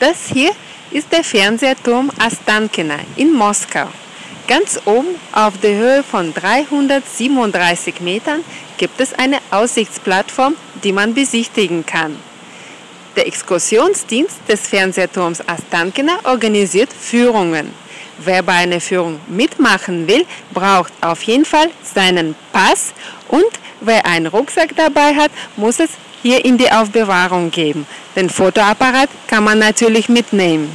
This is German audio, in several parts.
Das hier ist der Fernsehturm Astankina in Moskau. Ganz oben auf der Höhe von 337 Metern gibt es eine Aussichtsplattform, die man besichtigen kann. Der Exkursionsdienst des Fernsehturms Astankina organisiert Führungen. Wer bei einer Führung mitmachen will, braucht auf jeden Fall seinen Pass und wer einen Rucksack dabei hat, muss es hier in die Aufbewahrung geben. Den Fotoapparat kann man natürlich mitnehmen.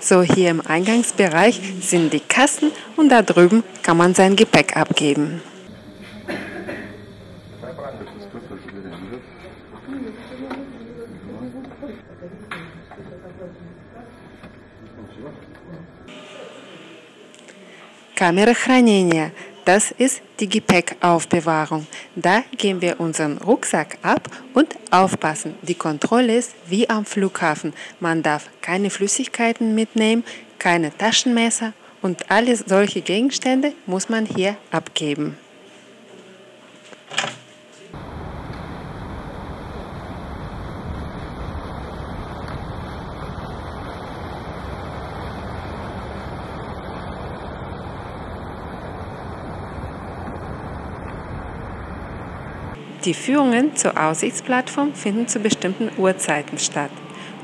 So, hier im Eingangsbereich sind die Kassen und da drüben kann man sein Gepäck abgeben. Kamera хранения das ist die Gepäckaufbewahrung. Da geben wir unseren Rucksack ab und aufpassen. Die Kontrolle ist wie am Flughafen. Man darf keine Flüssigkeiten mitnehmen, keine Taschenmesser und alle solche Gegenstände muss man hier abgeben. Die Führungen zur Aussichtsplattform finden zu bestimmten Uhrzeiten statt.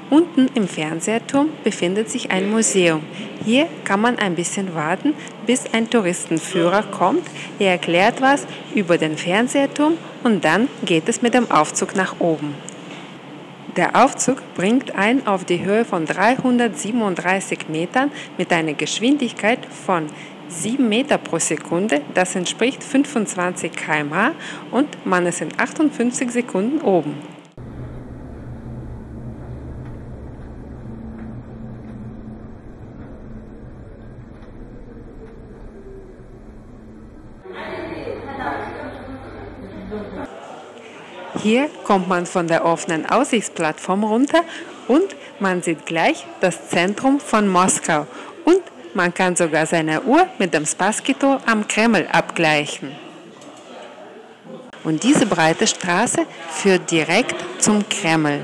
Unten im Fernsehturm befindet sich ein Museum. Hier kann man ein bisschen warten, bis ein Touristenführer kommt. Er erklärt was über den Fernsehturm und dann geht es mit dem Aufzug nach oben. Der Aufzug bringt einen auf die Höhe von 337 Metern mit einer Geschwindigkeit von 7 Meter pro Sekunde, das entspricht 25 km/h und man ist in 58 Sekunden oben. Hier kommt man von der offenen Aussichtsplattform runter und man sieht gleich das Zentrum von Moskau und man kann sogar seine Uhr mit dem Spaskito am Kreml abgleichen. Und diese breite Straße führt direkt zum Kreml.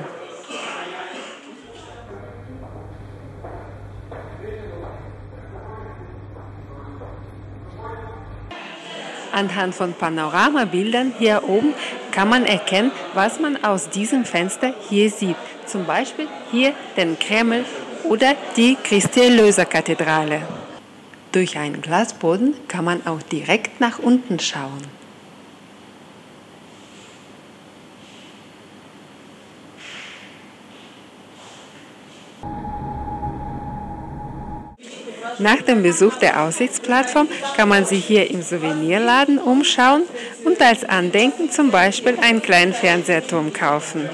Anhand von Panoramabildern hier oben kann man erkennen, was man aus diesem Fenster hier sieht. Zum Beispiel hier den Kreml oder die Christi Erlöser Kathedrale. Durch einen Glasboden kann man auch direkt nach unten schauen. Nach dem Besuch der Aussichtsplattform kann man sich hier im Souvenirladen umschauen und als Andenken zum Beispiel einen kleinen Fernsehturm kaufen.